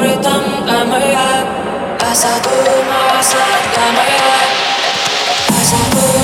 मृत्युर्मा अमृतं गमय असतो मा सद्गमय असतो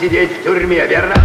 сидеть в тюрьме, верно?